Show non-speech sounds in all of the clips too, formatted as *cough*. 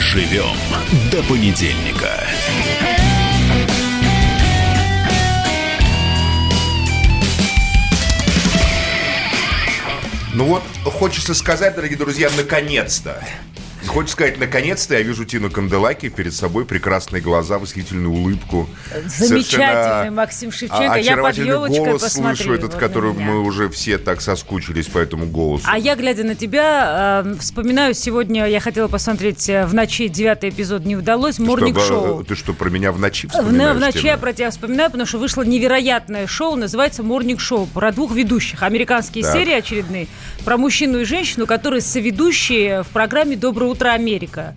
Доживем до понедельника. Ну вот, хочется сказать, дорогие друзья, наконец-то. Хочется сказать, наконец-то я вижу Тину Канделаки перед собой, прекрасные глаза, восхитительную улыбку. Замечательный Максим Шевченко. Я под елочкой голос посмотри. слышу, этот, вот который мы уже все так соскучились по этому голосу. А я, глядя на тебя, э, вспоминаю, сегодня я хотела посмотреть э, в ночи девятый эпизод, не удалось, морнинг-шоу. э, Ты что, про меня в ночи В, вспоминаешь? в ночи Тина? я про тебя вспоминаю, потому что вышло невероятное шоу, называется «Морнинг шоу», про двух ведущих. Американские Так. серии очередные, про мужчину и женщину, которые соведущие в программе «Доброе утро, Америка».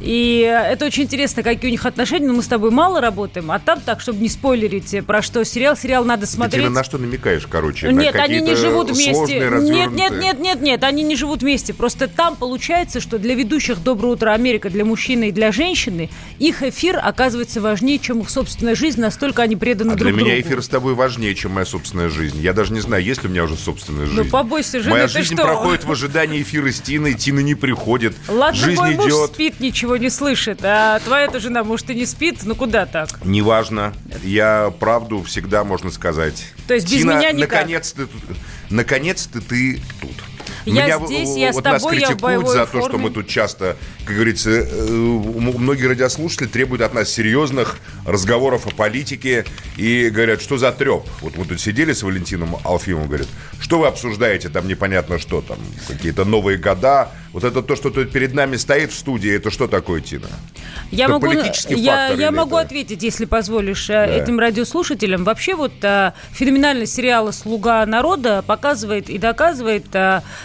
И это очень интересно, какие у них отношения, но мы с тобой мало работаем, а там так, чтобы не спойлерить, э, про что сериал, сериал надо Ты, смотреть. Тина, на что намекаешь, короче? Нет, они не живут вместе. Нет, нет, нет, нет, нет, они не живут вместе. Просто там получается, что для ведущих «Доброе утро, Америка», для мужчины и для женщины, их эфир оказывается важнее, чем их собственная жизнь, настолько они преданы А друг для меня другу. эфир с тобой важнее, чем моя собственная жизнь. Я даже не знаю, есть ли у меня уже собственная жизнь. Ну, побойся жены, Моя ты жизнь что? проходит в ожидании эфира с Тиной, Тина не приходит. Ладно, жизнь мой муж идет. спит, ничего не слышит, а твоя-то жена, может, и не спит, ну куда так? Неважно. Я правду всегда можно сказать. То есть без Тина, меня никак? наконец-то, наконец-то ты тут. Я Меня, здесь, я с вот нас тобой, я в критикуют за то, что мы тут часто, как говорится, э, многие радиослушатели требуют от нас серьезных разговоров о политике и говорят, что за треп. Вот мы тут сидели с Валентином Алфимовым, говорят, что вы обсуждаете, там непонятно что, там какие-то новые года. Вот это то, что тут перед нами стоит в студии, это что такое, Тина? Я Это могу, я, я могу это- ответить, если позволишь, э, этим радиослушателям. Вообще вот э, феноменальность сериала «Слуга народа» показывает и доказывает,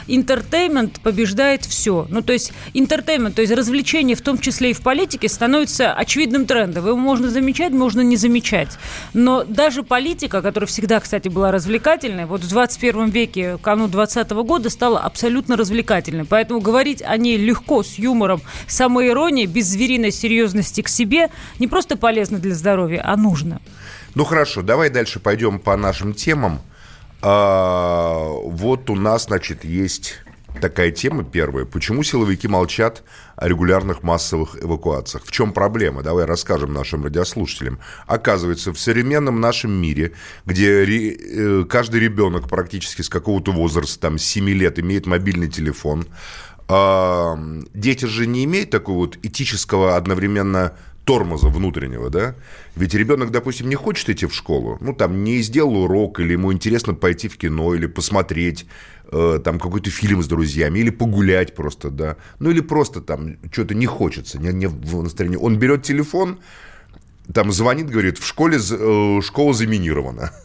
entertainment побеждает все. Ну, то есть entertainment, то есть развлечение, в том числе и в политике, становится очевидным трендом. Его можно замечать, можно не замечать. Но даже политика, которая всегда, кстати, была развлекательной, вот в 21 веке, к кануну 20 года, стала абсолютно развлекательной. Поэтому говорить о ней легко, с юмором, самоиронией, без звериной серьезности к себе не просто полезно для здоровья, а нужно. Ну хорошо, давай дальше пойдем по нашим темам. А, вот у нас, значит, есть такая тема первая. Почему силовики молчат о регулярных массовых эвакуациях? В чем проблема? Давай расскажем нашим радиослушателям. Оказывается, в современном нашем мире, где э, каждый ребенок практически с какого-то возраста, там, с 7 лет, имеет мобильный телефон, дети же не имеют такого вот этического одновременно тормоза внутреннего, да? Ведь ребенок, допустим, не хочет идти в школу, ну, там, не сделал урок, или ему интересно пойти в кино, или посмотреть э, там какой-то фильм с друзьями, или погулять просто, да, ну, или просто там что-то не хочется, не, не в настроении. Он берет телефон, там звонит, говорит, в школе э, школа заминирована. *laughs*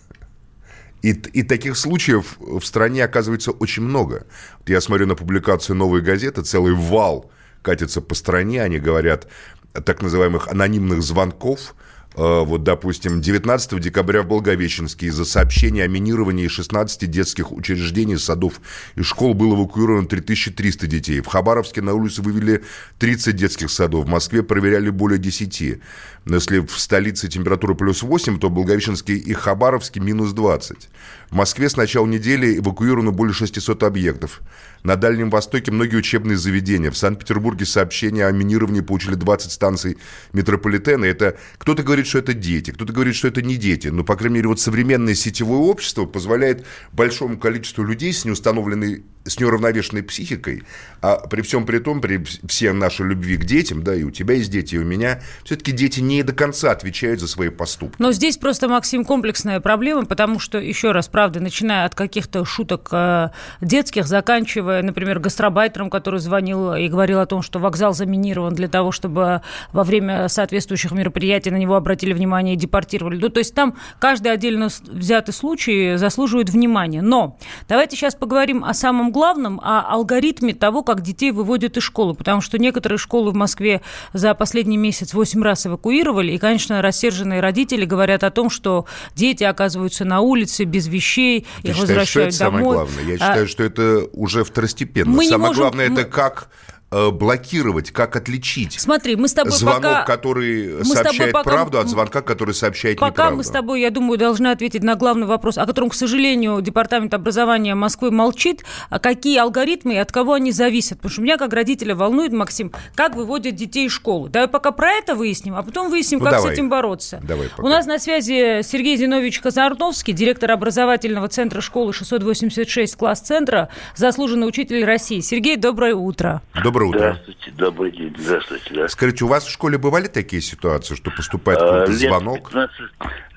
И, и таких случаев в стране оказывается очень много. Я смотрю на публикацию «Новой газеты», целый вал катится по стране, они говорят о так называемых анонимных звонков. Э, Вот, допустим, 19 декабря в Благовещенске из-за сообщения о минировании 16 детских учреждений, садов и школ было эвакуировано 3300 детей. В Хабаровске на улицу вывели 30 детских садов. В Москве проверяли более 10. Если в столице температура плюс 8, то в Благовещенске и Хабаровске минус 20. В Москве с начала недели эвакуировано более 600 объектов. На Дальнем Востоке многие учебные заведения. В Санкт-Петербурге сообщения о минировании получили 20 станций метрополитена. Это кто-то говорит, что это дети, кто-то говорит, что это не дети. Но, по крайней мере, вот современное сетевое общество позволяет большому количеству людей с неустановленной, с неуравновешенной психикой, а при всем при том, при всей нашей любви к детям, да, и у тебя есть дети, и у меня, все-таки дети не до конца отвечают за свои поступки. Но здесь просто, Максим, комплексная проблема, потому что, еще раз, правда, начиная от каких-то шуток э, детских, заканчивая, например, гастробайтером, который звонил и говорил о том, что вокзал заминирован для того, чтобы во время соответствующих мероприятий на него обратили внимание и депортировали. Ну, то есть там каждый отдельно взятый случай заслуживает внимания. Но давайте сейчас поговорим о самом главном, о алгоритме того, как детей выводят из школы, потому что некоторые школы в Москве за последний месяц 8 раз эвакуировали, и, конечно, рассерженные родители говорят о том, что дети оказываются на улице без вещей, Ты их считаешь, что возвращают это самое домой. главное? Я А, считаю, что это уже второстепенно. Мы самое можем- главное, это как блокировать, как отличить Смотри, мы с тобой звонок, пока... который мы сообщает пока... правду, от звонка, который сообщает пока неправду? Пока мы с тобой, я думаю, должны ответить на главный вопрос, о котором, к сожалению, Департамент образования Москвы молчит. А какие алгоритмы и от кого они зависят? Потому что меня, как родителя, волнует, Максим, как выводят детей из школы. Давай пока про это выясним, а потом выясним, ну, как давай. с этим бороться. Давай пока. У нас на связи Сергей Зинович Казарновский, директор образовательного центра школы 686 класс центра, заслуженный учитель России. Сергей, доброе утро. Доброе утро. Здравствуйте, добрый день. Здравствуйте. Да. Скажите, у вас в школе бывали такие ситуации, что поступает а, какой-то звонок? 15,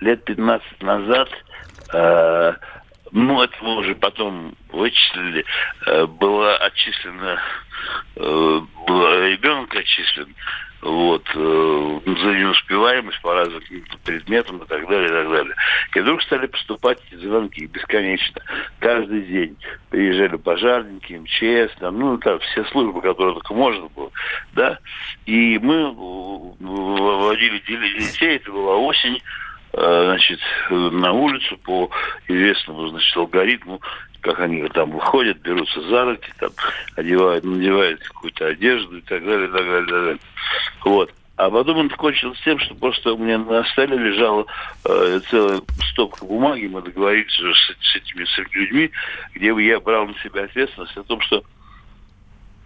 лет 15 назад, э, ну, это мы уже потом вычислили, э, была отчислена, э, был ребенок отчислен, вот, э, за неуспеваемость по разным предметам и так далее, и так далее. И вдруг стали поступать эти звонки бесконечно. Каждый день приезжали пожарники, МЧС, там, ну, там, все службы, которые только можно было, да. И мы выводили детей, это была осень, э, значит, на улицу по известному, значит, алгоритму как они там выходят, берутся за руки, там, одевают, надевают какую-то одежду и так далее, и так далее, и так далее. Вот. А потом он кончился тем, что просто у меня на столе лежала э, целая стопка бумаги, мы договорились уже с, с, этими, с людьми, где я брал на себя ответственность о том, что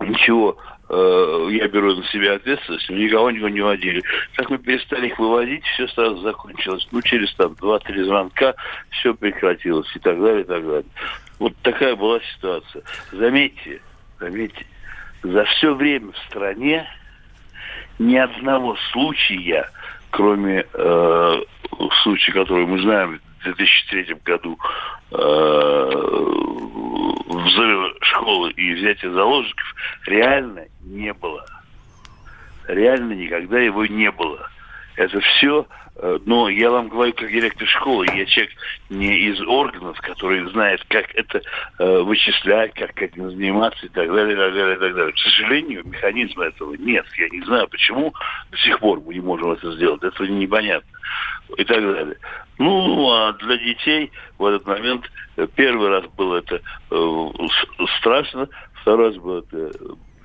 ничего, э, я беру на себя ответственность, никого никого не водили. Как мы перестали их выводить, все сразу закончилось. Ну, через там два-три звонка все прекратилось и так далее, и так далее. Вот такая была ситуация. Заметьте, заметьте, за все время в стране ни одного случая, кроме э, случая, который мы знаем в 2003 году, э, взрыва школы и взятия заложников, реально не было. Реально никогда его не было. Это все Э, но я вам говорю как директор школы, я человек не из органов, который знает, как это э, вычислять, как этим заниматься и так далее, и так далее, и так далее. К сожалению, механизма этого нет. Я не знаю, почему до сих пор мы не можем это сделать. Это непонятно. И так далее. Ну, а для детей в этот момент э, первый раз было это страшно, второй раз было это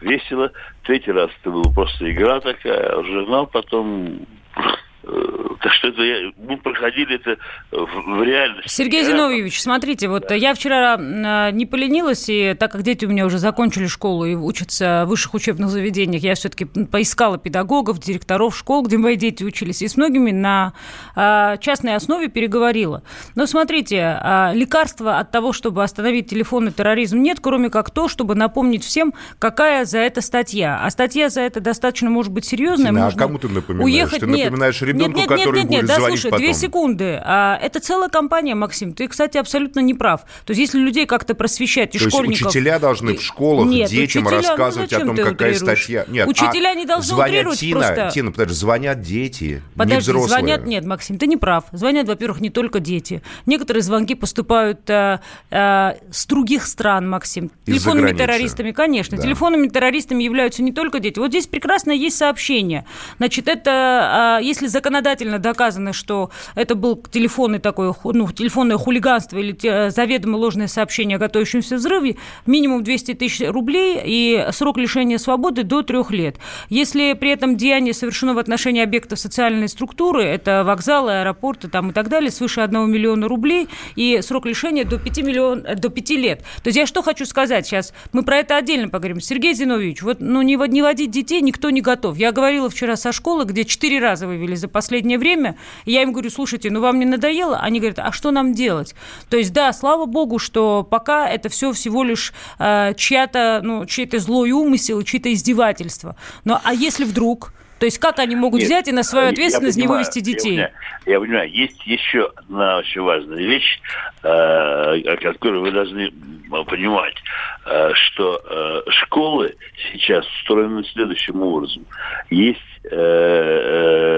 весело, третий раз это была просто игра такая, а журнал потом так что это я, мы проходили это в, в реальности. Сергей Зиновьевич, смотрите, вот да. я вчера а, не поленилась, и так как дети у меня уже закончили школу и учатся в высших учебных заведениях, я все-таки поискала педагогов, директоров школ, где мои дети учились, и с многими на а, частной основе переговорила. Но смотрите, а, лекарства от того, чтобы остановить телефонный терроризм, нет, кроме как то, чтобы напомнить всем, какая за это статья. А статья за это достаточно может быть серьезная. Тина, а кому ты напоминаешь? Уехать ты нет. Ребенку, нет, нет, который нет, нет, будет да, звонить слушай, потом. две секунды. А, это целая компания, Максим. Ты, кстати, абсолютно не прав. То есть, если людей как-то просвещать и То школьников... есть, учителя должны в школах нет, детям учителя, рассказывать ну, о том, какая статья... Нет, учителя а не должны звонят Тина, просто... Тина, подожди, звонят дети, Подожди, не взрослые. звонят... Нет, Максим, ты не прав. Звонят, во-первых, не только дети. Некоторые звонки поступают а, а, с других стран, Максим. Телефонными террористами, конечно. Да. Телефонными террористами являются не только дети. Вот здесь прекрасно есть сообщение. Значит, это, а, если законодательно доказано, что это был телефонный такой, ну, телефонное хулиганство или заведомо ложное сообщение о готовящемся взрыве, минимум 200 тысяч рублей и срок лишения свободы до трех лет. Если при этом деяние совершено в отношении объектов социальной структуры, это вокзалы, аэропорты там, и так далее, свыше 1 миллиона рублей и срок лишения до 5, миллион, до 5 лет. То есть я что хочу сказать сейчас? Мы про это отдельно поговорим. Сергей Зиновьевич, вот ну, не, не водить детей никто не готов. Я говорила вчера со школы, где четыре раза вывели за последнее время. Я им говорю, слушайте, ну вам не надоело? Они говорят, а что нам делать? То есть, да, слава богу, что пока это все всего лишь э, чья-то, ну, чей-то злой умысел, чьи-то издевательства. Но а если вдруг... То есть как они могут Нет, взять и на свою ответственность понимаю, не вывести детей? Я понимаю, я понимаю, есть еще одна очень важная вещь, э, которую вы должны понимать, э, что э, школы сейчас устроены следующим образом. Есть э, э,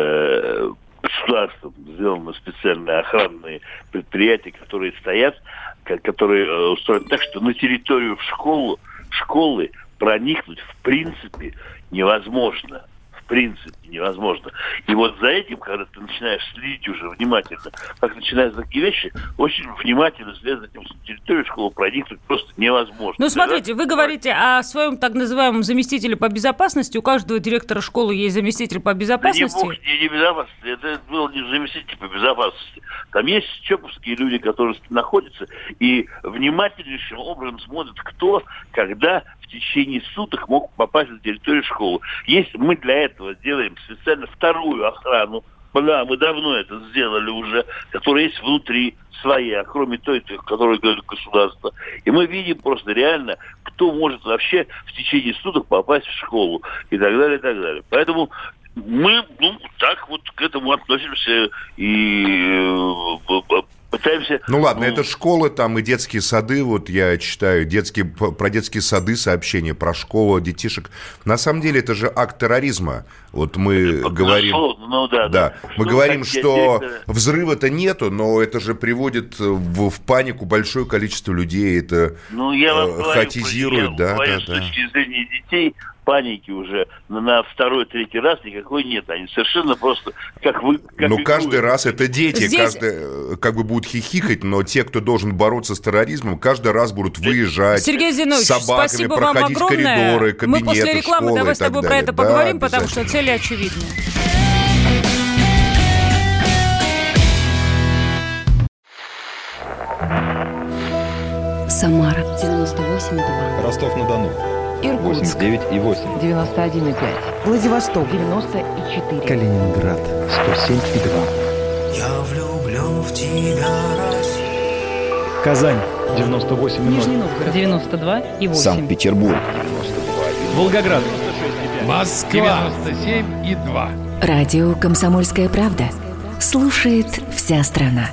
государством сделаны специальные охранные предприятия, которые стоят, которые э, устроены так, что на территорию в школу, школы проникнуть в принципе невозможно. В принципе невозможно. И вот за этим, когда ты начинаешь следить уже внимательно, как начинаются такие вещи, очень внимательно следить за этим территорию школы проникнуть просто невозможно. Ну, смотрите, вы говорите о своем так называемом заместителе по безопасности. У каждого директора школы есть заместитель по безопасности. Да не, бог, не, не безопасности. Это был не заместитель по безопасности. Там есть чоповские люди, которые находятся и внимательнейшим образом смотрят, кто, когда в течение суток мог попасть на территорию школы. Есть, мы для этого делаем специально вторую охрану. Да, мы давно это сделали уже, которая есть внутри своя, кроме той, которую говорит государство. И мы видим просто реально, кто может вообще в течение суток попасть в школу и так далее, и так далее. Поэтому мы ну, так вот к этому относимся и э, пытаемся... Ну ладно, ну... это школы там и детские сады, вот я читаю детские, про детские сады сообщения, про школу детишек. На самом деле это же акт терроризма. Вот мы ну, говорим... Ну, да, да. да. Мы ну, говорим, что это... взрыва-то нету, но это же приводит в, в панику большое количество людей, это ну, я вам э, хатизирует, да, да, да. С точки зрения детей, паники уже на, на второй, третий раз никакой нет. Они совершенно просто как вы... Как ну, каждый раз это дети, Здесь... каждый э, как бы будут хихикать, но те, кто должен бороться с терроризмом, каждый раз будут выезжать Сергей Зинович, с собаками, спасибо проходить вам огромное. коридоры, кабинеты, Мы после рекламы школы давай с тобой про это поговорим, да, потому что цели очевидны. Самара 98,2. Ростов-на-Дону. Иркутск. 89 и 8. 91 и 5. Владивосток. 94. Калининград. 107 и 2. Я влюблен в тебя, Россия. Казань. 98 и 0. Нижний Новгород. 92 и 8. Санкт-Петербург. Волгоград. Москва. 97 и 2. Радио «Комсомольская правда». Слушает вся страна.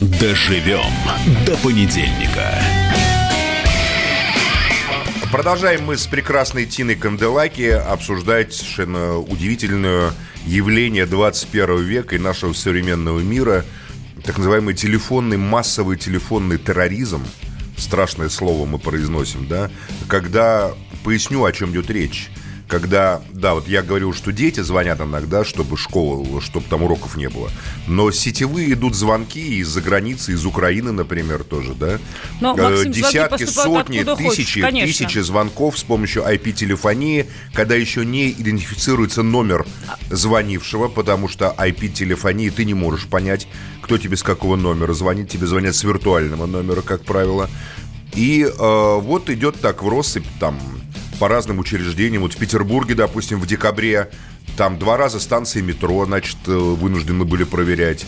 Доживем до понедельника. Продолжаем мы с прекрасной Тиной Канделаки обсуждать совершенно удивительное явление 21 века и нашего современного мира, так называемый телефонный, массовый телефонный терроризм. Страшное слово мы произносим, да? Когда, поясню, о чем идет речь когда, да, вот я говорил, что дети звонят иногда, чтобы школа, чтобы там уроков не было. Но сетевые идут звонки из-за границы, из Украины, например, тоже, да? Но, э, Максим, Десятки, сотни, тысячи, хочешь, тысячи звонков с помощью IP-телефонии, когда еще не идентифицируется номер звонившего, потому что IP-телефонии ты не можешь понять, кто тебе с какого номера звонит. Тебе звонят с виртуального номера, как правило. И э, вот идет так в россыпь там по разным учреждениям. Вот в Петербурге, допустим, в декабре там два раза станции метро, значит, э, вынуждены были проверять.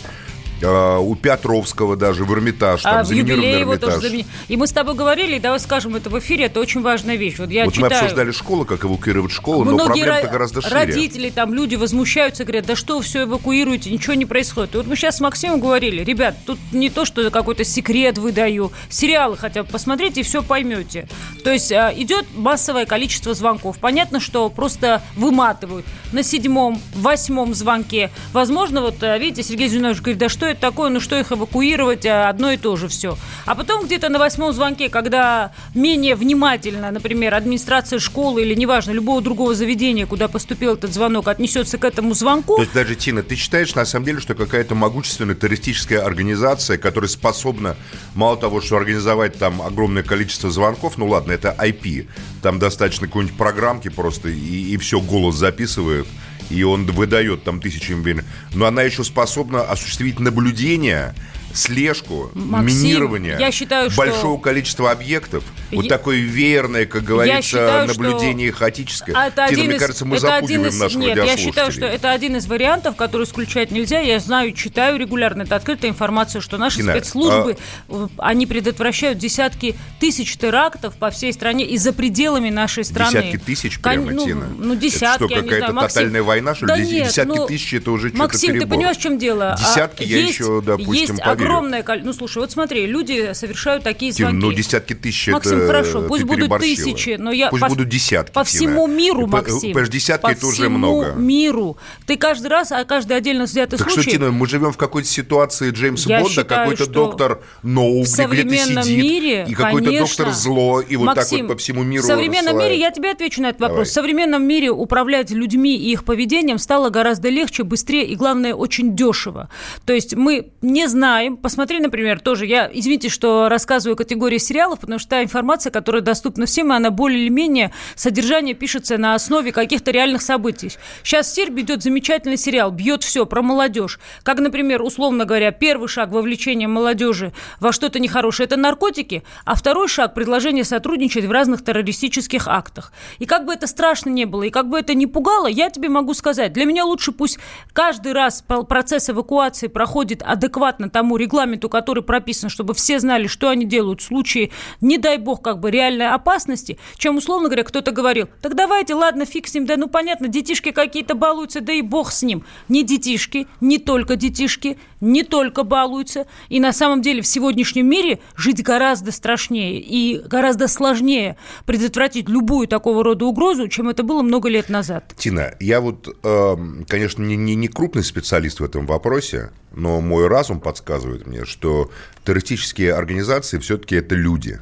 А, у Петровского даже, в Эрмитаж. Там, а в юбилей его тоже замени... И мы с тобой говорили, давай скажем это в эфире, это очень важная вещь. Вот, я вот читаю... мы обсуждали школу, как эвакуировать школу, Многие но проблема-то гораздо шире. родители, там люди возмущаются, говорят, да что вы все эвакуируете, ничего не происходит. И вот мы сейчас с Максимом говорили, ребят, тут не то, что какой-то секрет выдаю, сериалы хотя бы посмотрите и все поймете. То есть а, идет массовое количество звонков. Понятно, что просто выматывают. На седьмом, восьмом звонке. Возможно, вот, а, видите, Сергей Зинович говорит, да что это такое, ну что их эвакуировать, а одно и то же все. А потом где-то на восьмом звонке, когда менее внимательно, например, администрация школы или, неважно, любого другого заведения, куда поступил этот звонок, отнесется к этому звонку... То есть даже, Тина, ты считаешь, на самом деле, что какая-то могущественная террористическая организация, которая способна, мало того, что организовать там огромное количество звонков, ну ладно, это IP, там достаточно какой-нибудь программки просто, и, и все, голос записывают, и он выдает там тысячи имбирь, но она еще способна осуществить наблюдение наблюдения слежку, Максим, минирование я считаю, большого что... количества объектов. Я... Вот такое веерное, как говорится, считаю, наблюдение что... хаотическое. А это Тина, мне из... кажется, мы это запугиваем из... наших Нет, я считаю, что это один из вариантов, который исключать нельзя. Я знаю, читаю регулярно. Это открытая информация, что наши Тина, спецслужбы, а... они предотвращают десятки тысяч терактов по всей стране и за пределами нашей страны. Десятки тысяч прямо, ну, Тина? Ну, десятки, это что, какая-то тотальная война, что ли? Да десятки ну, тысяч, это уже Максим, что-то ты понимаешь, в чем дело? Десятки а, я есть, еще, допустим, есть огромное количество... Ну, слушай, вот смотри, люди совершают такие звонки. Ну, десятки тысяч Максим, это Ну хорошо, пусть будут тысячи, но я... Пусть по- будут десятки, По Тина. всему миру, По- Максим. понимаешь, десятки по это уже всему много. миру. Ты каждый раз, а каждый отдельно взятый Так случай... что, Тина, мы живем в какой-то ситуации Джеймса Я Бонда, какой-то доктор Ноу, в современном сидит, мире, и какой-то доктор зло, и вот Максим, так вот по всему миру В современном рассылает. мире, я тебе отвечу на этот вопрос, Давай. в современном мире управлять людьми и их поведением стало гораздо легче, быстрее и, главное, очень дешево. То есть мы не знаем, посмотри, например, тоже, я, извините, что рассказываю категории сериалов, потому что та информация, которая доступна всем, и она более или менее, содержание пишется на основе каких-то реальных событий. Сейчас в Сербии идет замечательный сериал, бьет все про молодежь. Как, например, условно говоря, первый шаг вовлечения молодежи во что-то нехорошее – это наркотики, а второй шаг – предложение сотрудничать в разных террористических актах. И как бы это страшно не было, и как бы это не пугало, я тебе могу сказать, для меня лучше пусть каждый раз процесс эвакуации проходит адекватно тому регламенту, который прописан, чтобы все знали, что они делают в случае, не дай бог, как бы реальной опасности, чем, условно говоря, кто-то говорил, так давайте, ладно, фиг с ним, да ну понятно, детишки какие-то балуются, да и бог с ним. Не детишки, не только детишки, не только балуются. И на самом деле в сегодняшнем мире жить гораздо страшнее и гораздо сложнее предотвратить любую такого рода угрозу, чем это было много лет назад. Тина, я вот, эм, конечно, не, не, не крупный специалист в этом вопросе, но мой разум подсказывает мне, что террористические организации все-таки это люди.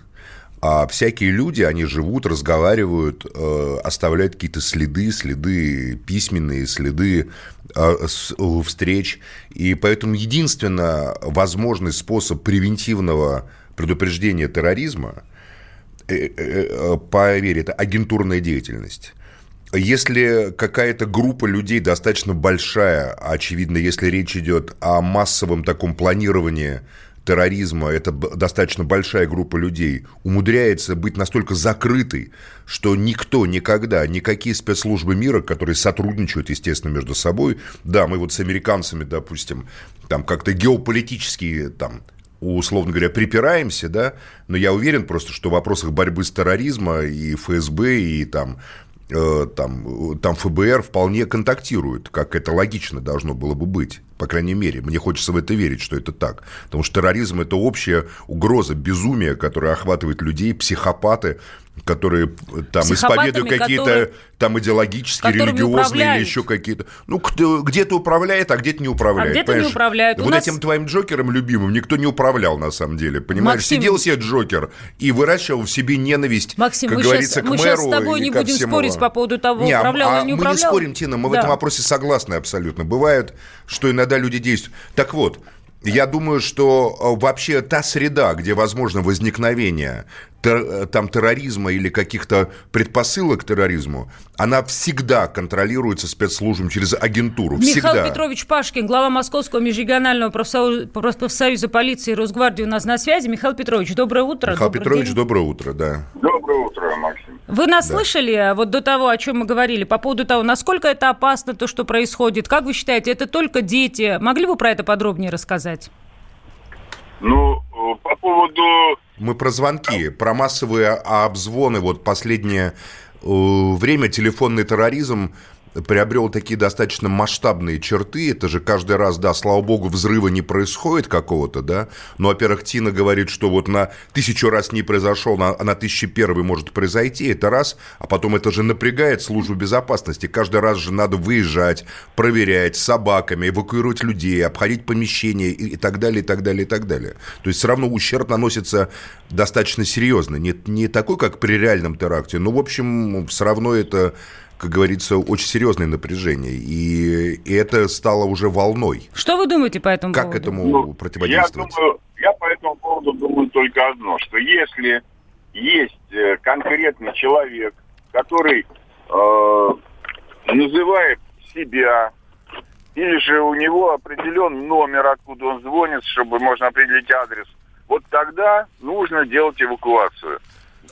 А всякие люди, они живут, разговаривают, э, оставляют какие-то следы, следы письменные, следы э, с- встреч. И поэтому единственно возможный способ превентивного предупреждения терроризма э, э, э, поверь, это агентурная деятельность. Если какая-то группа людей достаточно большая, очевидно, если речь идет о массовом таком планировании терроризма, это достаточно большая группа людей, умудряется быть настолько закрытой, что никто никогда, никакие спецслужбы мира, которые сотрудничают, естественно, между собой, да, мы вот с американцами, допустим, там как-то геополитически там условно говоря, припираемся, да, но я уверен просто, что в вопросах борьбы с терроризмом и ФСБ, и там, там, э, там ФБР вполне контактируют, как это логично должно было бы быть. По крайней мере, мне хочется в это верить, что это так. Потому что терроризм – это общая угроза, безумие, которое охватывает людей, психопаты, которые там исповедуют какие-то которые- там идеологические, религиозные или еще какие-то. Ну, кто- где-то управляет, а где-то не управляет. А где-то не понимаешь? управляют. У Вот нас- этим твоим Джокером любимым никто не управлял, на самом деле. Понимаешь, Максим- сидел себе Джокер и выращивал в себе ненависть, Максим, как мы говорится, щас- к мы мэру щас с тобой не будем всему. спорить по поводу того, Не, а- управлял а или не Мы не управлял. спорим, Тина, мы в Да. этом вопросе согласны абсолютно. Бывает, что иногда люди действуют. Так вот, я думаю, что э, вообще та среда, где возможно возникновение тер- э, там терроризма или каких-то предпосылок к терроризму, она всегда контролируется спецслужбами через агентуру. Всегда. Михаил Петрович Пашкин, глава Московского межрегионального профсоюза, профсоюза полиции и Росгвардии у нас на связи. Михаил Петрович, доброе утро. Михаил добрый Петрович, день. доброе утро, да. Доброе утро, Максим. Вы нас слышали а, вот до того, о чем мы говорили, по поводу того, насколько это опасно, то, что происходит? Как вы считаете, это только дети? Могли бы про это подробнее рассказать? Ну, э, по поводу... Мы про звонки, про массовые обзвоны. Вот последнее э, время телефонный терроризм приобрел такие достаточно масштабные черты. Это же каждый раз, да, слава богу, взрыва не происходит какого-то, да. Но, во-первых, Тина говорит, что вот на тысячу раз не произошел, на- на тысячи первый может произойти. Это раз. А потом это же напрягает службу безопасности. Каждый раз же надо выезжать, проверять собаками, эвакуировать людей, обходить помещения и, и так далее, и так далее, и так далее. То есть все равно ущерб наносится достаточно серьезно. Не, не такой, как при реальном теракте, но, в общем, все равно это как говорится, очень серьезное напряжение. И, и это стало уже волной. Что вы думаете по этому Как поводу? этому Ну, противодействовать? Я думаю, я по этому поводу думаю только одно, что если есть э, конкретный человек, который э, называет себя, или же у него определен номер, откуда он звонит, чтобы можно определить адрес, вот тогда нужно делать эвакуацию.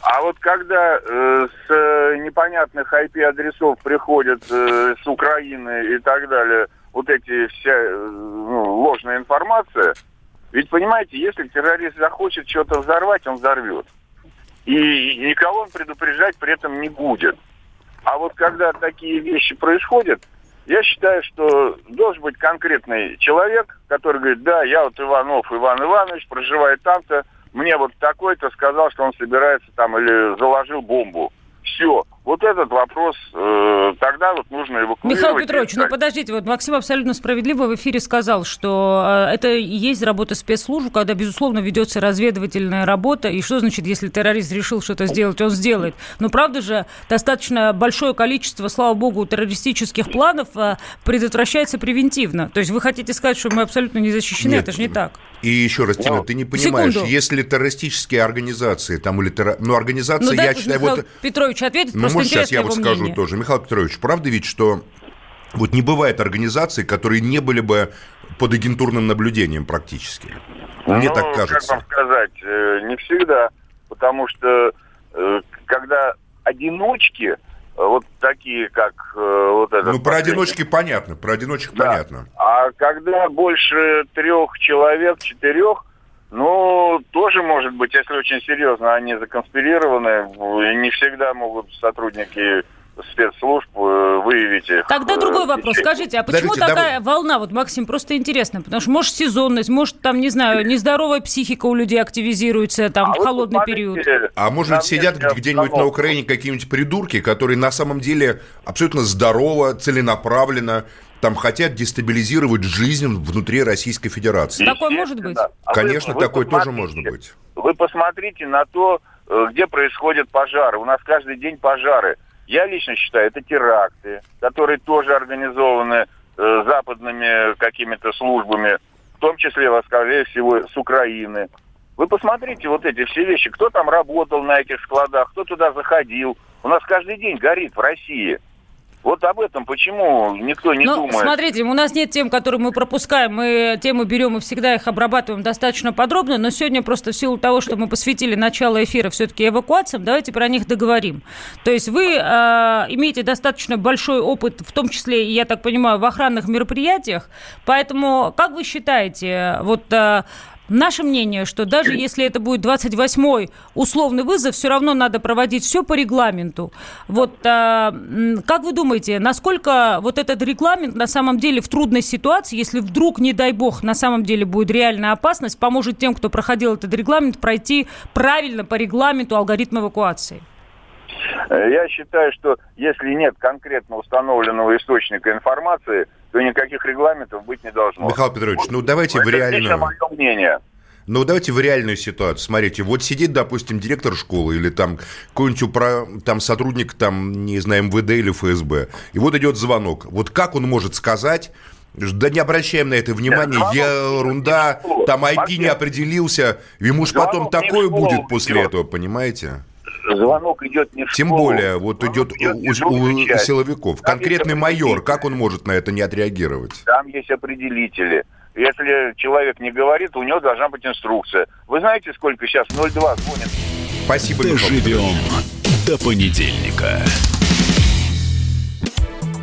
А вот когда э, с э, непонятных IP-адресов приходят э, с Украины и так далее, вот эти вся э, ну, ложная информация, ведь понимаете, если террорист захочет что-то взорвать, он взорвет. И никого он предупреждать при этом не будет. А вот когда такие вещи происходят, я считаю, что должен быть конкретный человек, который говорит, да, я вот Иванов Иван Иванович, проживаю там-то, мне вот такой-то сказал, что он собирается там или заложил бомбу. Все. Вот этот вопрос э, тогда вот нужно эвакуировать. Михаил Петрович, ну подождите, вот Максим абсолютно справедливо в эфире сказал, что э, это и есть работа спецслужб, когда, безусловно, ведется разведывательная работа, и что значит, если террорист решил что-то сделать, он сделает. Но правда же, достаточно большое количество, слава богу, террористических планов э, предотвращается превентивно. То есть вы хотите сказать, что мы абсолютно не защищены, Нет, это же не так. И еще раз, Тина, Ну, ты не понимаешь, секунду. если террористические организации, там или терро... ну организация, Ну, я считаю, Михаил вот Петрович ответит, Ну, может, сейчас я вот скажу мнение. тоже. Михаил Петрович, правда ведь, что вот не бывает организаций, которые не были бы под агентурным наблюдением практически? Мне Ну, так кажется. Как вам сказать, э, не всегда, потому что э, когда одиночки, э, вот такие, как вот этот... Ну, про последний, одиночки понятно, про одиночек Да. понятно. А когда больше трех человек, четырех, ну, тоже может быть, если очень серьезно они законспирированы, не всегда могут сотрудники спецслужб э, выявить их. Тогда э, другой вопрос. Скажите, а почему Подождите, такая волна? Вот, Максим, просто интересно. Потому что, может, сезонность, может, там, не знаю, нездоровая психика у людей активизируется там А в холодный период. А может быть, сидят где-нибудь на. Украине какие-нибудь придурки, которые на самом деле абсолютно здорово, целенаправленно там хотят дестабилизировать жизнь внутри Российской Федерации. Такое может быть? А вы- Конечно, вы такое тоже может быть. Вы посмотрите на то, э, где происходят пожары. У нас каждый день пожары. Я лично считаю, это теракты, которые тоже организованы э, западными какими-то службами, в том числе, скорее всего, с Украины. Вы посмотрите вот эти все вещи. Кто там работал на этих складах, кто туда заходил. У нас каждый день горит в России. Вот об этом почему никто не ну, думает. смотрите, у нас нет тем, которые мы пропускаем. Мы темы берем и всегда их обрабатываем достаточно подробно. Но сегодня просто в силу того, что мы посвятили начало эфира все-таки эвакуациям, давайте про них договорим. То есть вы э, имеете достаточно большой опыт, в том числе, я так понимаю, в охранных мероприятиях. Поэтому, как вы считаете, вот... э, Наше мнение, что даже если это будет 28-й условный вызов, все равно надо проводить все по регламенту. Вот а, как вы думаете, насколько вот этот регламент на самом деле в трудной ситуации, если вдруг, не дай бог, на самом деле будет реальная опасность, поможет тем, кто проходил этот регламент, пройти правильно по регламенту алгоритм эвакуации? Э, Я считаю, что если нет конкретно установленного источника информации, то никаких регламентов быть не должно. Михаил Петрович, ну давайте в Это реальную... мое мнение. Ну, давайте в реальную ситуацию. Смотрите, вот сидит, допустим, директор школы или там какой-нибудь упра- там сотрудник, там, не знаю, МВД или ФСБ, и вот идет звонок. Вот как он может сказать, да не обращаем на это внимания, звонок ерунда, там IP не определился, ему ж звонок потом такое будет после этого, понимаете? Звонок идет не в Тем школу. более, вот идет идет у, у- силовиков. Там Конкретный майор, как он может на это не отреагировать? Там есть определители. Если человек не говорит, у него должна быть инструкция. Вы знаете, сколько сейчас 02 звонит? Спасибо, Михаил. Доживем до понедельника.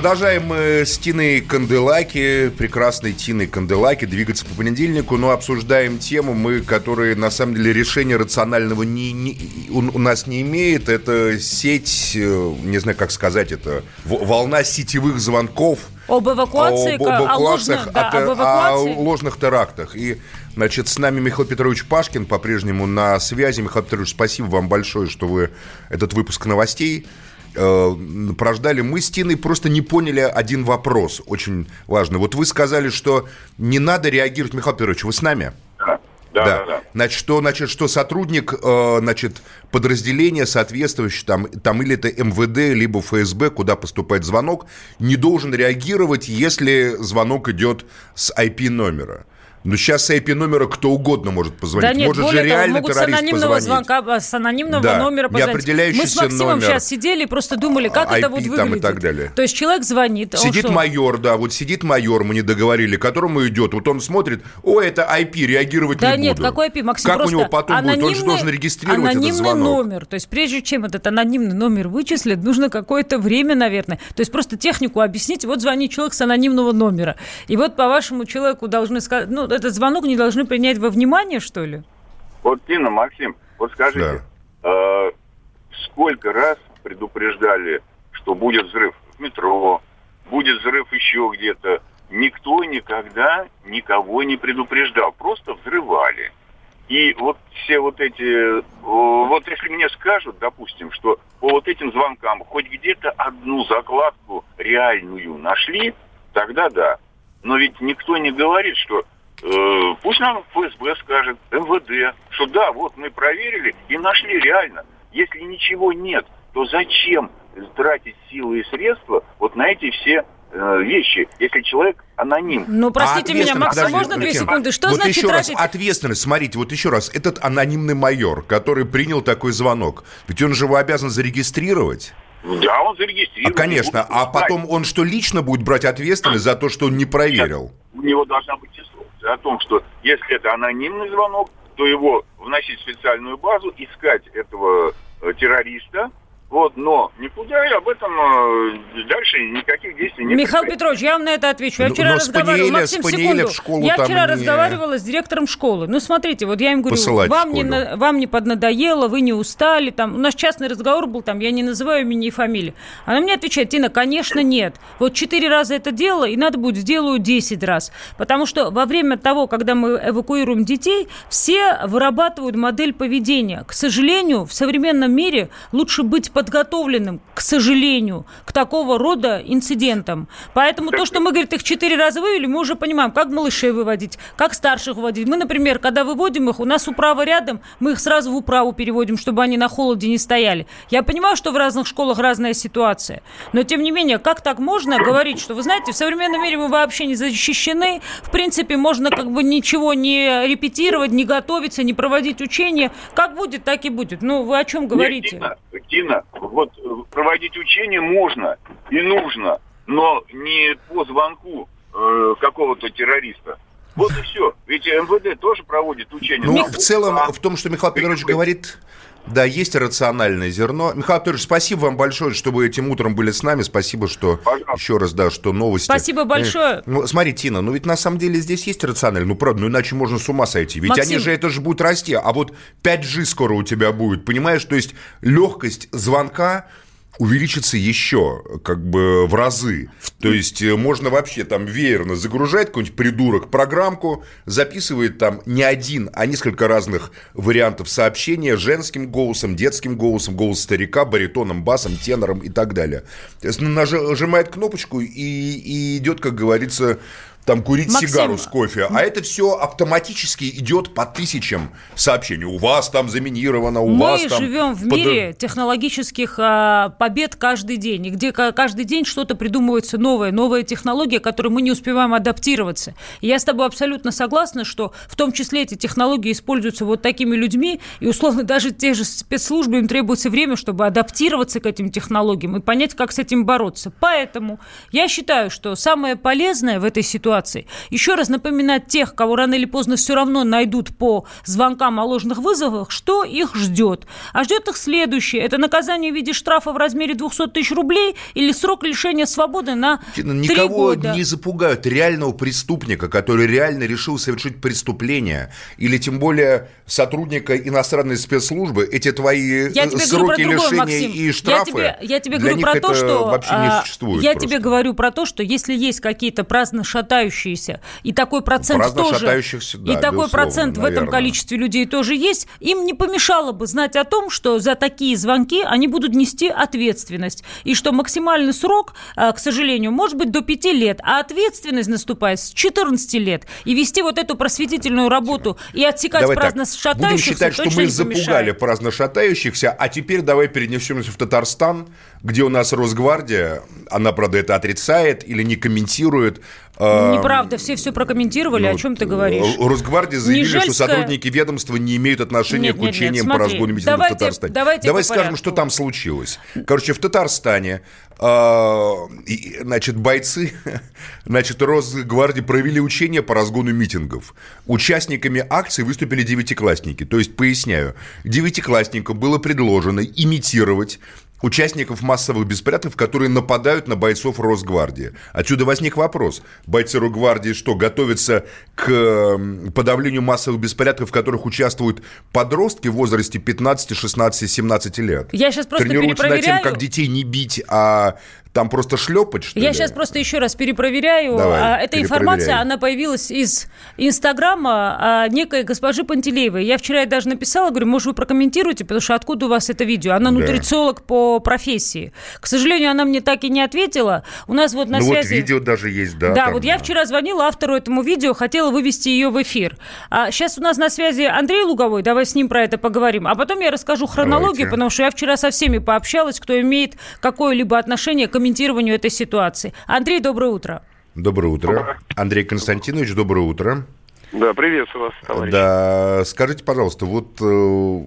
Продолжаем мы с Тиной Канделаки, прекрасной Тиной Канделаки, двигаться по понедельнику, но обсуждаем тему мы, которые на самом деле решения рационального не, не- у, у нас не имеет. Это сеть, э, не знаю, как сказать это, волна сетевых звонков Об эвакуации, об, о об ложных- эвакуациях, да, от- об о эвакуации. ложных терактах. И, значит, с нами Михаил Петрович Пашкин по-прежнему на связи. Михаил Петрович, спасибо вам большое, что вы этот выпуск новостей э, прождали. Мы с Тиной просто не поняли один вопрос, очень важный. Вот вы сказали, что не надо реагировать. Михаил Петрович, вы с нами? Да, да, да. Значит, что, значит, что сотрудник, э, значит, подразделения соответствующего, там, там или это МВД, либо ФСБ, куда поступает звонок, не должен реагировать, если звонок идет с IP-номера. Но сейчас с IP-номера кто угодно может позвонить. Да нет, может более же того, реально могут с террорист анонимного позвонить. звонка, с анонимного Да, номера позвонить. Мы с Максимом номер. сейчас сидели и просто думали, как это IP вот там выглядит. и так далее. То есть человек звонит, он Сидит майор, да, вот сидит майор, мы не договорили, которому идет. Вот он смотрит, о, это IP, реагировать Да не нет, буду. какой IP, Максим? Как у него потом будет? Он же должен регистрировать анонимный этот звонок. номер. То есть прежде чем этот анонимный номер вычислят, нужно какое-то время, наверное. То есть просто технику объяснить. Вот звонит человек с анонимного номера. И вот по вашему человеку должны сказать, ну, этот звонок не должны принять во внимание, что ли? Вот, Тина, Максим, вот скажите, э, сколько раз предупреждали, что будет взрыв в метро, будет взрыв еще где-то. Никто никогда никого не предупреждал, просто взрывали. И вот все вот эти, э, вот если мне скажут, допустим, что по вот этим звонкам хоть где-то одну закладку реальную нашли, тогда да. Но ведь никто не говорит, что пусть нам ФСБ скажет, МВД, что да, вот мы проверили и нашли реально. Если ничего нет, то зачем тратить силы и средства вот на эти все э, вещи, если человек аноним? Ну, простите меня, ответственность, Макс, а подожди, можно две секунды? Что вот значит еще раз, тратить... ответственность, смотрите, вот еще раз, этот анонимный майор, который принял такой звонок, ведь он же его обязан зарегистрировать. Да, он зарегистрирован. А, конечно, а потом он что, лично будет брать ответственность за то, что он не проверил? у него должна быть о том, что если это анонимный звонок, то его вносить в специальную базу, искать этого э, террориста, вот, но никуда и об этом э, дальше никаких действий не Михаил. Петрович, я вам на это отвечу. Я Ну, вчера но разговаривала... Спаниеля- Максим, секунду. в школу я вчера не- разговаривала с директором школы. Ну, смотрите, вот я им говорю, Посылать вам не, на- вам не поднадоело, вы не устали. Там. У нас частный разговор был, там, я не называю имени и фамилии. Она мне отвечает, Тина, конечно, нет. Вот четыре раза это делала, и надо будет сделаю 10 раз. Потому что во время того, когда мы эвакуируем детей, все вырабатывают модель поведения. К сожалению, в современном мире лучше быть подготовленным, к сожалению, к такого рода инцидентам. Поэтому то, что мы, говорит, их четыре раза вывели, мы уже понимаем, как малышей выводить, как старших выводить. Мы, например, когда выводим их, у нас управа рядом, мы их сразу в управу переводим, чтобы они на холоде не стояли. Я понимаю, что в разных школах разная ситуация, но тем не менее, как так можно говорить, что, вы знаете, в современном мире мы вообще не защищены, в принципе, можно как бы ничего не репетировать, не готовиться, не проводить учения. Как будет, так и будет. Ну, вы о чем Нет, говорите? Тина, Тина, вот э, проводить учения можно и нужно, но не по звонку э, какого-то террориста. Вот и все. Ведь МВД тоже проводит учения. Ну, в целом, в том, что Михаил Петрович говорит, да, есть рациональное зерно. Михаил Петрович, спасибо вам большое, что вы этим утром были с нами. Спасибо, что еще раз, да, что новости. Спасибо большое. Э, Ну, смотри, Тина, ну ведь на самом деле здесь есть рационально. Ну, правда, ну иначе можно с ума сойти. Ведь Максим. они же, это же будет расти. А вот 5G скоро у тебя будет, понимаешь? То есть легкость звонка увеличится еще как бы в разы. То есть э, можно вообще там веерно загружать какой-нибудь придурок программку, записывает там не один, а несколько разных вариантов сообщения женским голосом, детским голосом, голос старика, баритоном, басом, тенором и так далее. То есть нажимает кнопочку и, и идет, как говорится, там курить Максим, сигару с кофе, а это все автоматически идет по тысячам сообщений. У вас там заминировано, у Мы вас там... живем в под- мире технологических а, побед каждый день, где ка- каждый день что-то придумывается новое, новая технология, к которой мы не успеваем адаптироваться. И я с тобой абсолютно согласна, что в том числе эти технологии используются вот такими людьми, и условно даже те же спецслужбы, им требуется время, чтобы адаптироваться к этим технологиям и понять, как с этим бороться. Поэтому я считаю, что самое полезное в этой ситуации, еще раз напоминать тех, кого рано или поздно все равно найдут по звонкам о ложных вызовах, что их ждет. А ждет их следующее. Это наказание в виде штрафа в размере 200 тысяч рублей или срок лишения свободы на Никого года. не запугают реального преступника, который реально решил совершить преступление, или тем более сотрудника иностранной спецслужбы. Эти твои Я э, тебе сроки другое, лишения Максим. и штрафы, я тебе, я тебе говорю про то, что вообще не а, существует. я просто. тебе говорю про то, что если есть какие-то праздно шатающиеся. И такой процент Праздно тоже, шатающихся, да, и такой процент в этом наверное. количестве людей тоже есть, им не помешало бы знать о том, что за такие звонки они будут нести ответственность. И что максимальный срок, а, к сожалению, может быть до 5 лет, а ответственность наступает с 14 лет. И вести вот эту просветительную работу и отсекать Давай так, праздно будем шатающихся считать, что мы запугали праздно шатающихся, а теперь давай перенесемся в Татарстан, где у нас Росгвардия, она, правда, это отрицает или не комментирует. э, Неправда, все все прокомментировали, ну, о чем ты говоришь? Росгвардия заявили, Нижельская... что сотрудники ведомства не имеют отношения нет, к учениям нет, нет, по разгону митингов давайте, в Татарстане. Давайте Давай скажем, что там случилось. Короче, в Татарстане э, значит, бойцы *laughs* значит, Росгвардии провели учения по разгону митингов. Участниками акции выступили девятиклассники. То есть, поясняю, девятиклассникам было предложено имитировать участников массовых беспорядков, которые нападают на бойцов Росгвардии. Отсюда возник вопрос. Бойцы Росгвардии что, готовятся к подавлению массовых беспорядков, в которых участвуют подростки в возрасте 15, 16, 17 лет? Я сейчас просто Тренируются над тем, как детей не бить, а там просто шлепать, что Я ли? сейчас просто еще раз перепроверяю. Давай, А, Эта информация, она появилась из Инстаграма а, некой госпожи Пантелеевой. Я вчера ей даже написала, говорю, может, вы прокомментируете, потому что откуда у вас это видео? Она Да. нутрициолог по профессии. К сожалению, она мне так и не ответила. У нас вот на ну связи... вот видео даже есть, да. Да, там, вот я вчера звонила автору этому видео, хотела вывести ее в эфир. А сейчас у нас на связи Андрей Луговой, давай с ним про это поговорим. А потом я расскажу хронологию, Давайте. потому что я вчера со всеми пообщалась, кто имеет какое-либо отношение к комментированию этой ситуации. Андрей, доброе утро. Доброе утро. Андрей Константинович, доброе утро. Да, приветствую вас, товарищ. Да, скажите, пожалуйста, вот э,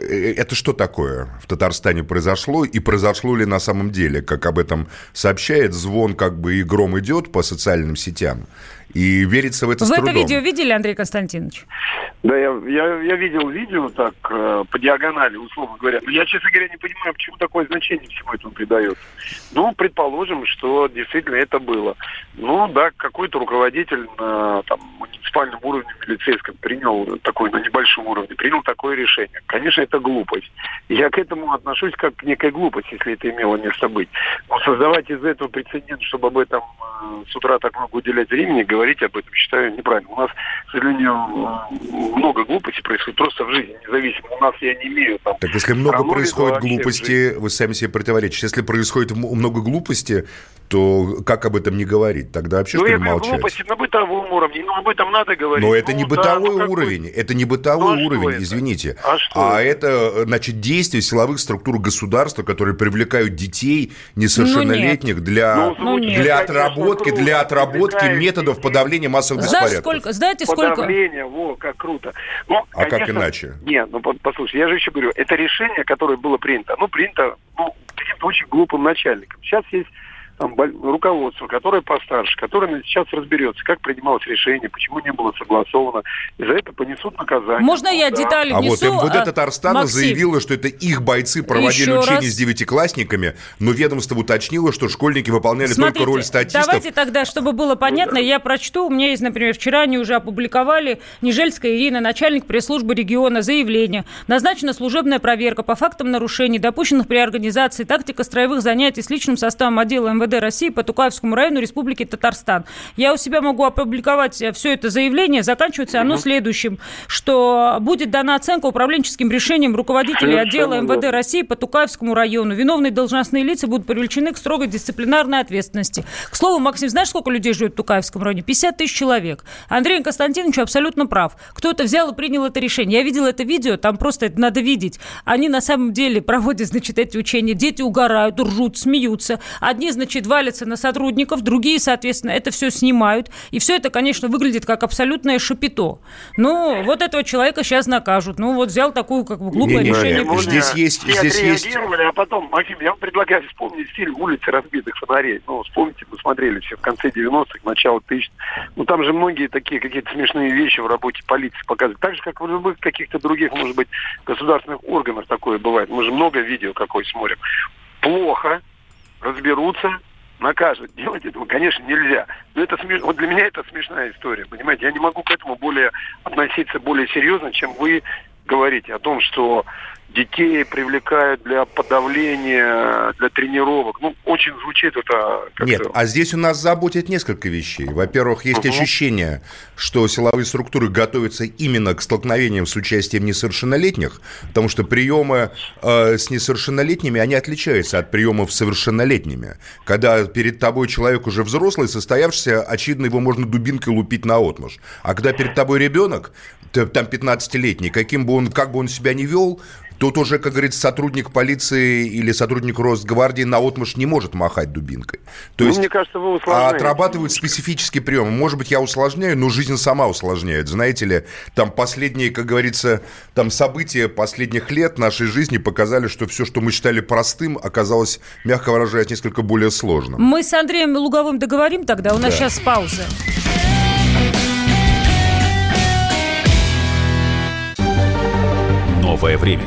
э, это что такое в Татарстане произошло и произошло ли на самом деле, как об этом сообщает звон, как бы и гром идет по социальным сетям, и верится в это с Вы это трудом. видео видели, Андрей Константинович? Да, я, я, я видел видео так э, по диагонали, условно говоря. Но я, честно говоря, не понимаю, почему такое значение всему этому придает. Ну, предположим, что действительно это было. Ну, да, какой-то руководитель на там, муниципальном уровне милицейском принял такой, на небольшом уровне, принял такое решение. Конечно, это глупость. Я к этому отношусь как к некой глупости, если это имело место быть. Но создавать из этого прецедент, чтобы об этом э, с утра так много уделять времени, говорить об этом, считаю неправильно. У нас, к сожалению, много глупостей происходит просто в жизни, независимо. У нас я не имею там... Так если много происходит глупости, вы сами себе противоречите. Если происходит много глупости, то как об этом не говорить? Тогда вообще ну, что ли молчать? глупости на бытовом уровне, ну, об этом надо говорить. Но это Ну, не да, бытовой ну, какой- уровень, это не бытовой Ну, а уровень, это? извините. А что это, э, значит, действия силовых структур государства, которые привлекают детей несовершеннолетних для, Ну, звучит, для конечно, отработки, круто. для отработки методов детей. подавления массовых Знаете, беспорядков. сколько, знаете, сколько... Подавление, во, как круто. Но, А как конечно, иначе? Нет, ну по- послушай, я же еще говорю, это решение, которое было принято, оно принято ну, каким-то очень глупым начальником. Сейчас есть там, руководство, которое постарше, которое сейчас разберется, как принималось решение, почему не было согласовано, и за это понесут наказание. Можно я Да. детали А вот внесу? МВД А, Татарстана Максим, заявила, что это их бойцы проводили Еще учения раз. с девятиклассниками, но ведомство уточнило, что школьники выполняли Смотрите, только роль статистов. давайте тогда, чтобы было понятно, я прочту. У меня есть, например, вчера они уже опубликовали Нижельская Ирина, начальник пресс-службы региона, заявление. Назначена служебная проверка по фактам нарушений, допущенных при организации тактика строевых занятий с личным составом отдела МВД России по Тукаевскому району Республики Татарстан. Я у себя могу опубликовать все это заявление. Заканчивается оно следующим, что будет дана оценка управленческим решением руководителей Совершенно отдела МВД верно. России по Тукаевскому району. Виновные должностные лица будут привлечены к строгой дисциплинарной ответственности. К слову, Максим, знаешь, сколько людей живет в Тукаевском районе? 50 тысяч человек. Андрей Константинович абсолютно прав. Кто-то взял и принял это решение. Я видела это видео, там просто это надо видеть. Они на самом деле проводят, значит, эти учения. Дети угорают, ржут, смеются. Одни, значит, валятся на сотрудников, другие, соответственно, это все снимают. И все это, конечно, выглядит как абсолютное шапито. Ну, вот этого человека сейчас накажут. Ну, вот взял такую, как бы, глупое Не-не-не, решение. Сегодня здесь есть- Все здесь есть- а потом, Максим, я вам предлагаю вспомнить фильм «Улицы разбитых фонарей». Ну, вспомните, мы смотрели все в конце 90-х, начало тысяч. Ну, там же многие такие какие-то смешные вещи в работе полиции показывают. Так же, как в любых каких-то других, может быть, государственных органах такое бывает. Мы же много видео какой смотрим. Плохо, разберутся, накажут. Делать этого, конечно, нельзя. Но это смеш... вот для меня это смешная история, понимаете? Я не могу к этому более относиться более серьезно, чем вы говорите о том, что детей привлекают для подавления, для тренировок. Ну, очень звучит это. Нет, а здесь у нас заботит несколько вещей. Во-первых, есть Мгм. ощущение, что силовые структуры готовятся именно к столкновениям с участием несовершеннолетних, потому что приемы э, с несовершеннолетними, они отличаются от приемов с совершеннолетними. Когда перед тобой человек уже взрослый, состоявшийся, очевидно, его можно дубинкой лупить на отмуж. А когда перед тобой ребенок, там 15-летний, каким бы он, как бы он себя ни вел, Тут уже, как говорится, сотрудник полиции или сотрудник Росгвардии на отмышь не может махать дубинкой. То Ну, есть мне кажется, вы усложняете. отрабатывают специфические приемы. Может быть, я усложняю, но жизнь сама усложняет. Знаете ли, там последние, как говорится, там события последних лет нашей жизни показали, что все, что мы считали простым, оказалось, мягко выражаясь, несколько более сложным. Мы с Андреем Луговым договорим тогда, у нас Да. сейчас пауза. Новое время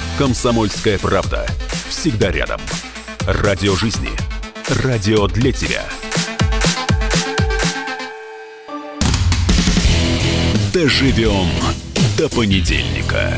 «Комсомольская правда». Всегда рядом. Радио жизни. Радио для тебя. Доживем до понедельника.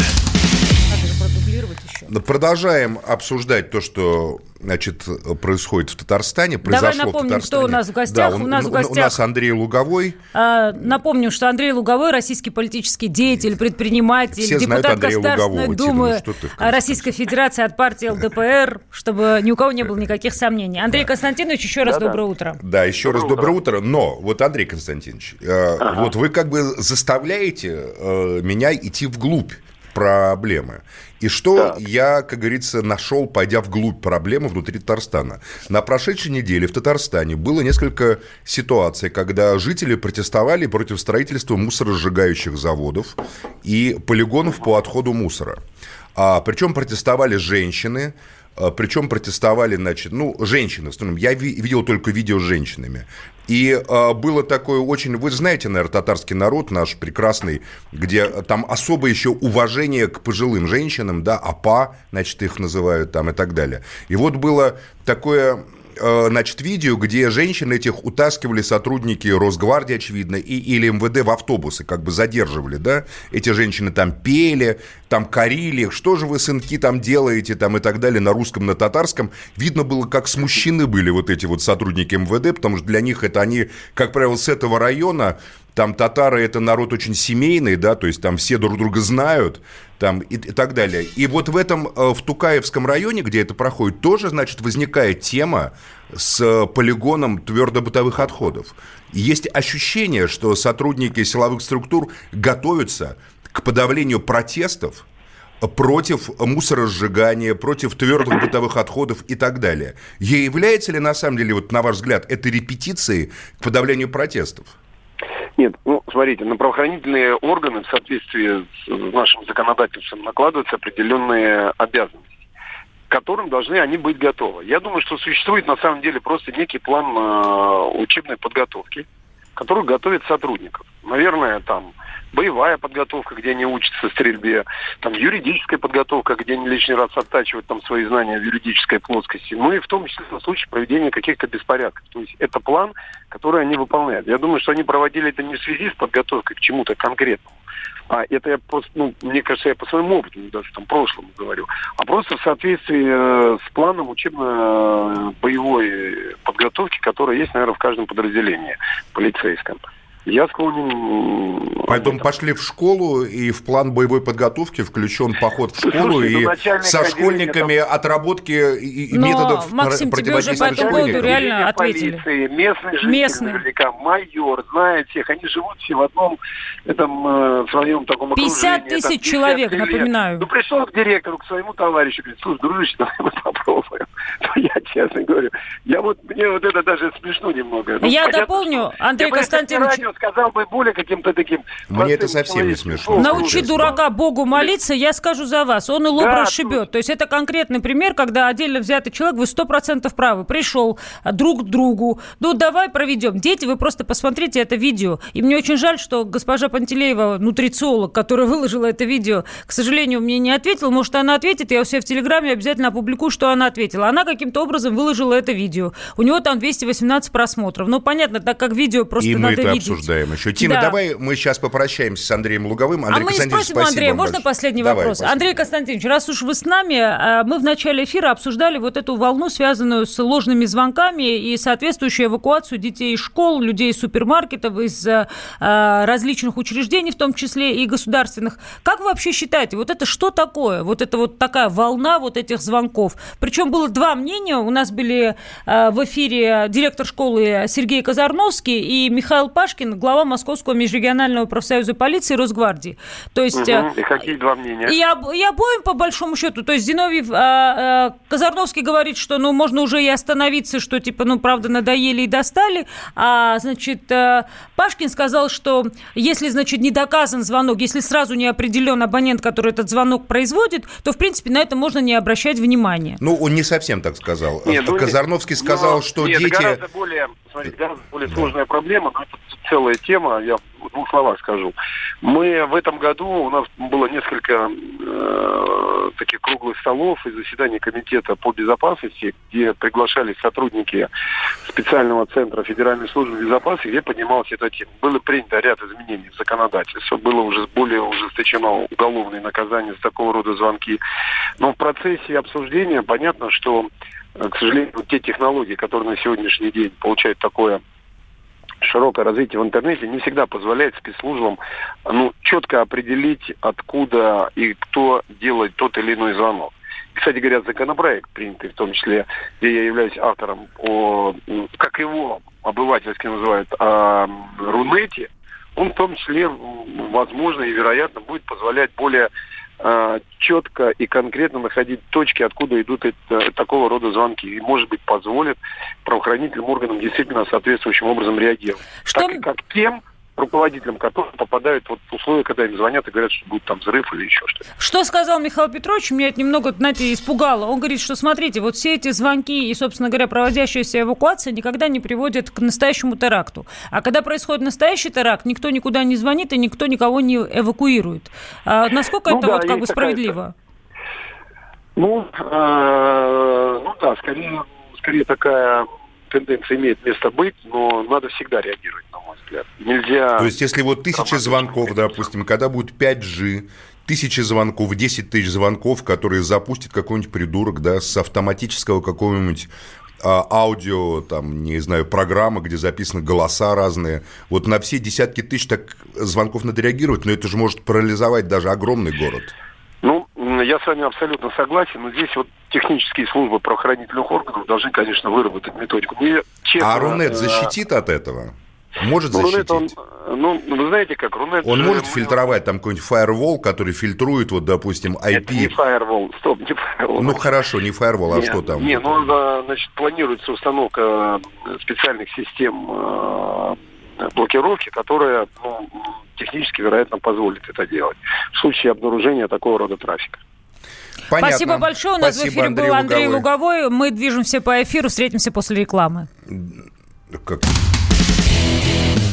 Продолжаем обсуждать то, что значит, происходит в Татарстане. Давай произошло в напомним, Татарстане. кто у нас в гостях. Да, У нас в гостях- У нас Андрей Луговой. А, Напомню, что Андрей Луговой, российский политический деятель, предприниматель, Все депутат Андрея Государственной Лугового, Тина, Думы ну что ты. Российской Федерации от партии ЛДПР, чтобы ни у кого не было никаких сомнений. Андрей Константинович, еще раз доброе утро. Да, еще раз доброе утро. Но вот, Андрей Константинович, э, Ага. вот вы как бы заставляете э, меня идти вглубь проблемы. И что я, как говорится, нашел, пойдя вглубь проблемы внутри Татарстана. На прошедшей неделе в Татарстане было несколько ситуаций, когда жители протестовали против строительства мусоросжигающих заводов и полигонов по отходу мусора. А, причем протестовали женщины, причем протестовали, значит, ну, женщины, в основном. Я ви- видел только видео с женщинами. И а, было такое очень... Вы знаете, наверное, татарский народ наш прекрасный, где там особое еще уважение к пожилым женщинам, да, апа, значит, их называют там и так далее. И вот было такое э, значит, видео, где женщин этих утаскивали сотрудники Росгвардии, очевидно, и, или МВД в автобусы, как бы задерживали, да, эти женщины там пели, там корили, что же вы, сынки, там делаете, там и так далее, на русском, на татарском. Видно было, как смущены были вот эти вот сотрудники МВД, потому что для них это они, как правило, с этого района, там татары это народ очень семейный, да, то есть там все друг друга знают, там и, и так далее. И вот в этом, э, в Тукаевском районе, где это проходит, тоже, значит, возникает тема с э, полигоном твердобытовых отходов. Есть ощущение, что сотрудники силовых структур готовятся к подавлению протестов против мусоросжигания, против твердых бытовых отходов и так далее. Является ли, на самом деле, вот на ваш взгляд, это репетицией к подавлению протестов? Нет, ну, смотрите, на правоохранительные органы в соответствии с нашим законодательством накладываются определенные обязанности к которым должны они быть готовы. Я думаю, что существует на самом деле просто некий план э, учебной подготовки, который готовит сотрудников. Наверное, там боевая подготовка, где они учатся стрельбе, там юридическая подготовка, где они лишний раз оттачивают там свои знания в юридической плоскости, ну и в том числе на случай проведения каких-то беспорядков. То есть это план, который они выполняют. Я думаю, что они проводили это не в связи с подготовкой к чему-то конкретному, а это я просто, ну, мне кажется, я по своему опыту, даже там прошлому говорю, а просто в соответствии э, с планом учебно-боевой подготовки, которая есть, наверное, в каждом подразделении полицейском. Я склонен... Поэтому пошли в школу, и в план боевой подготовки включен поход в школу Слушай, ну, и начальник со школьниками отработки и, и Но, методов Максим, тебе уже по противодействия этому поводу реально ответили. полиции, местный житель, Местный. наверняка, майор, знает всех. Они живут все в одном этом э, своем таком 50 окружении. тысяч там, 50 человек, лет. напоминаю. Ну, пришел к директору, к своему товарищу, говорит, слушай, дружище, *laughs* давай мы попробуем. *laughs* Ну, я честно говорю, я вот, мне вот это даже смешно немного. Ну, Я понятно, дополню, что- Андрей Константинович- сказал бы более каким-то таким... Мне это совсем не смешно. Научи дурака Богу молиться, я скажу за вас. Он и лоб Да, расшибет. То есть это конкретный пример, когда отдельно взятый человек, вы сто процентов правы, пришел а, друг к другу. Ну, давай проведем. Дети, вы просто посмотрите это видео. И мне очень жаль, что госпожа Пантелеева, нутрициолог, которая выложила это видео, к сожалению, мне не ответила. Может, она ответит, я у себя в Телеграме обязательно опубликую, что она ответила. Она каким-то образом выложила это видео. У него там 218 просмотров. Ну, понятно, так как видео просто И мы надо это видеть. Обсуждаем еще. Тина, Да. давай мы сейчас попрощаемся с Андреем Луговым. Андрей а мы спросим у Андрея, можно большое. последний Давай, вопрос? спасибо. Андрей Константинович, раз уж вы с нами, а, мы в начале эфира обсуждали вот эту волну, связанную с ложными звонками и соответствующую эвакуацию детей из школ, людей из супермаркетов, из а, а, различных учреждений, в том числе и государственных. Как вы вообще считаете, вот это что такое? Вот это вот такая волна вот этих звонков. Причем было два мнения. У нас были а, в эфире директор школы Сергей Казарновский и Михаил Пашкин, глава Московского межрегионального профсоюза полиции и Росгвардии. То есть... Мгм. И какие два мнения? и, об- и обоим, по большому счету. То есть Зиновий а, а, Казарновский говорит, что ну можно уже и остановиться, что типа, ну, правда, надоели и достали. А, значит, а, Пашкин сказал, что если, значит, не доказан звонок, если сразу не определен абонент, который этот звонок производит, то, в принципе, на это можно не обращать внимания. Ну, он не совсем так сказал. Нет, ну, Казарновский сказал, но- что нет, дети... гораздо более, смотрите, гораздо более сложная проблема, но это целая тема, я в двух словах скажу. Мы в этом году, у нас было несколько э, таких круглых столов и заседаний комитета по безопасности, где приглашались сотрудники специального центра Федеральной службы безопасности, где поднималась эта тема. Было принято ряд изменений в законодательстве, было уже более ужесточено уголовное наказание за такого рода звонки. Но в процессе обсуждения понятно, что э, к сожалению, те технологии, которые на сегодняшний день получают такое широкое развитие в интернете, не всегда позволяет спецслужбам ну, четко определить, откуда и кто делает тот или иной звонок. Кстати говоря, законопроект, принятый в том числе, где я являюсь автором, о, как его обывательски называют, о Рунете, он в том числе, возможно и вероятно, будет позволять более э, четко и конкретно находить точки, откуда идут это- такого рода звонки. И, может быть, позволит правоохранительным органам действительно соответствующим образом реагировать. Что- Так как тем руководителям, которые попадают вот условия, когда им звонят и говорят, что будет там взрыв или еще что-то. Что сказал Михаил Петрович, меня это немного, знаете, испугало. Он говорит, что смотрите, вот все эти звонки и, собственно говоря, проводящаяся эвакуация никогда не приводят к настоящему теракту. А когда происходит настоящий теракт, никто никуда не звонит и никто никого не эвакуирует. А насколько Ну это да, вот как бы справедливо? Ну, э, ну да, скорее, скорее такая тенденция имеет место быть, но надо всегда реагировать, мой взгляд. Нельзя... То есть, если вот тысяча Команда звонков, допустим, когда будет 5G, тысячи звонков, 10 тысяч звонков, которые запустит какой-нибудь придурок, да, с автоматического какого-нибудь а, аудио, там, не знаю, программы, где записаны голоса разные. Вот на все десятки тысяч так звонков надо реагировать, но это же может парализовать даже огромный город. Ну, я с вами абсолютно согласен, но здесь вот технические службы правоохранительных органов должны, конечно, выработать методику. Мне, честно, А Рунет э, защитит от этого? Может ну, защитить? Рунет, он, ну, вы знаете как, Рунет... Он же может фильтровать там какой-нибудь фаервол, который фильтрует, вот, допустим, Это не IP. фаервол, стоп, не фаервол. Ну, хорошо, не фаервол, а Не, что там? Не, ну, значит, планируется установка э, специальных систем э, блокировки, которая ну, технически, вероятно, позволит это делать в случае обнаружения такого рода трафика. Понятно. Спасибо большое. У нас Спасибо, в эфире Андрей был Андрей Луговой. Луговой. Мы движемся по эфиру. Встретимся после рекламы. Как-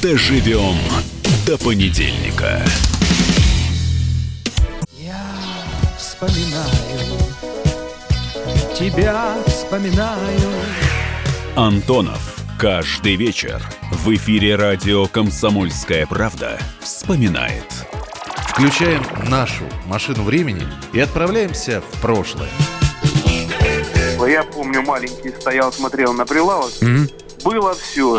Доживем до понедельника. Я вспоминаю, тебя вспоминаю. Антонов. Каждый вечер в эфире радио «Комсомольская правда» вспоминает. Включаем нашу машину времени и отправляемся в прошлое. Я помню, маленький стоял, смотрел на прилавок. Было все.